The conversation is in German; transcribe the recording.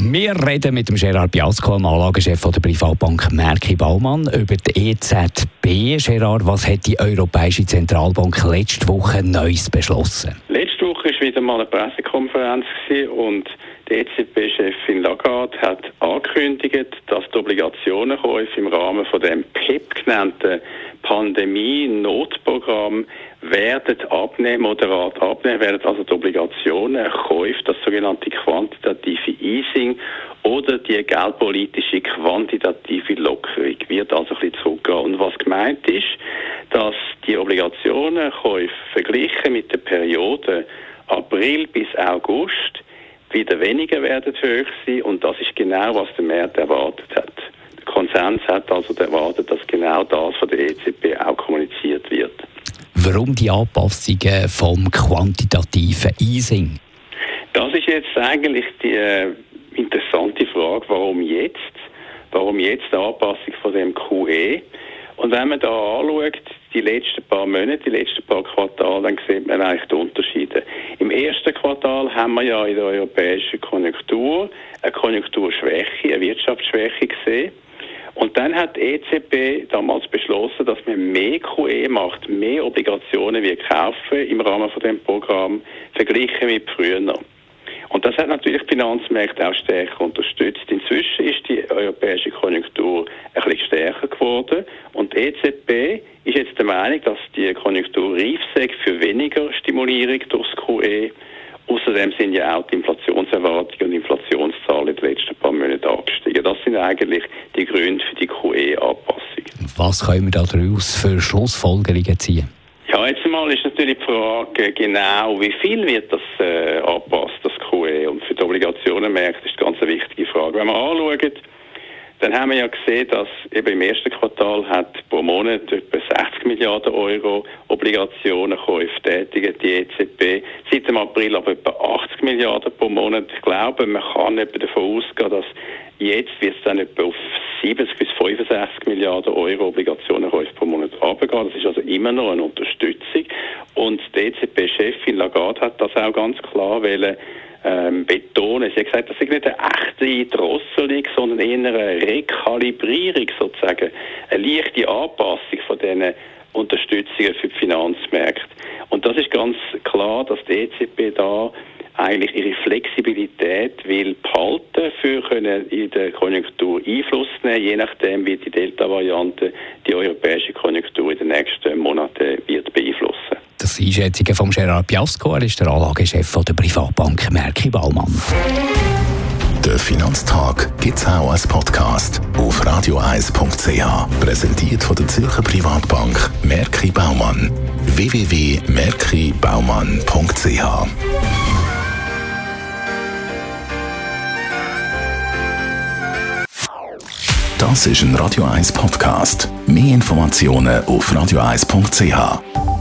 wir reden mit dem Gerard Biasco, dem Anlagechef der Privatbank Merki Baumann, über die EZB. Gerard, was hat die Europäische Zentralbank letzte Woche Neues beschlossen? Letzte Woche war wieder mal eine Pressekonferenz und die EZB-Chefin Lagarde hat angekündigt, dass die Obligationenkäufe im Rahmen von dem PEP e genannten Pandemie-Notprogramm werden abnehmen, moderat abnehmen, werden also die Obligationen Käufe, das sogenannte quantitative Easing oder die geldpolitische quantitative Lockerung wird also ein bisschen zurückgehen. Und was gemeint ist, dass die Obligationenkäufe verglichen mit der Periode April bis August wieder weniger werden hoch sein und das ist genau, was der Markt erwartet hat. Der Konsens hat also erwartet, dass genau das von der EZB auch kommuniziert wird. Warum die Anpassungen vom quantitativen Easing? Das ist jetzt eigentlich die äh, interessante Frage, warum jetzt? Warum jetzt die Anpassung von dem QE? Und wenn man da anschaut, die letzten paar Monate, die letzten paar Quartale, dann sieht man eigentlich die Unterschiede. Im ersten Quartal haben wir ja in der europäischen Konjunktur eine Konjunkturschwäche, eine Wirtschaftsschwäche gesehen. Und dann hat die EZB damals beschlossen, dass man mehr QE macht, mehr Obligationen wir kaufen im Rahmen von dem Programm, verglichen mit früher. Und das hat natürlich die Finanzmärkte auch stärker unterstützt. Inzwischen ist die europäische Konjunktur ein bisschen stärker geworden und die EZB ist jetzt der Meinung, dass die Konjunktur reif sei für weniger Stimulierung durchs QE. Außerdem sind ja auch die Inflationserwartungen und Inflationszahlen in den letzten paar Monaten angestiegen. Das sind eigentlich die Gründe für die QE-Anpassung. Was können wir daraus für Schlussfolgerungen ziehen? Ja, jetzt einmal ist natürlich die Frage genau, wie viel wird das äh, angepasst, das QE? Und für die Obligationenmärkte ist das ganz eine wichtige Frage. Wenn man anschaut, dann haben wir ja gesehen, dass eben im ersten Quartal hat pro Monat etwa 60 Milliarden Euro Obligationenkäufe tätigen die EZB. Seit dem April aber etwa 80 Milliarden pro Monat. Ich glaube, man kann etwa davon ausgehen, dass jetzt wird es dann etwa auf 70 bis 65 Milliarden Euro Obligationenkäufe pro Monat runtergehen. Das ist also immer noch eine Unterstützung. Und die EZB-Chefin Lagarde hat das auch ganz klar wollen, ähm, betonen. Sie hat gesagt, das ist nicht eine echte Drosselung, sondern eher eine Rekalibrierung sozusagen, eine leichte Anpassung von diesen Unterstützungen für die Finanzmärkte. Und das ist ganz klar, dass die EZB da eigentlich ihre Flexibilität will behalten, für können in der Konjunktur Einfluss nehmen, je nachdem, wie die Delta-Variante die europäische Konjunktur in den nächsten Monaten wird beeinflussen. Das Einschätzungen von Gerard Piasco, er ist der Anlagechef der Privatbank Merki Baumann. Der Finanztag gibt es auch als Podcast auf radioeis.ch. Präsentiert von der Zürcher Privatbank Merki Baumann. www.merkibaumann.ch Das ist ein Radio 1 Podcast. Mehr Informationen auf radioeis.ch.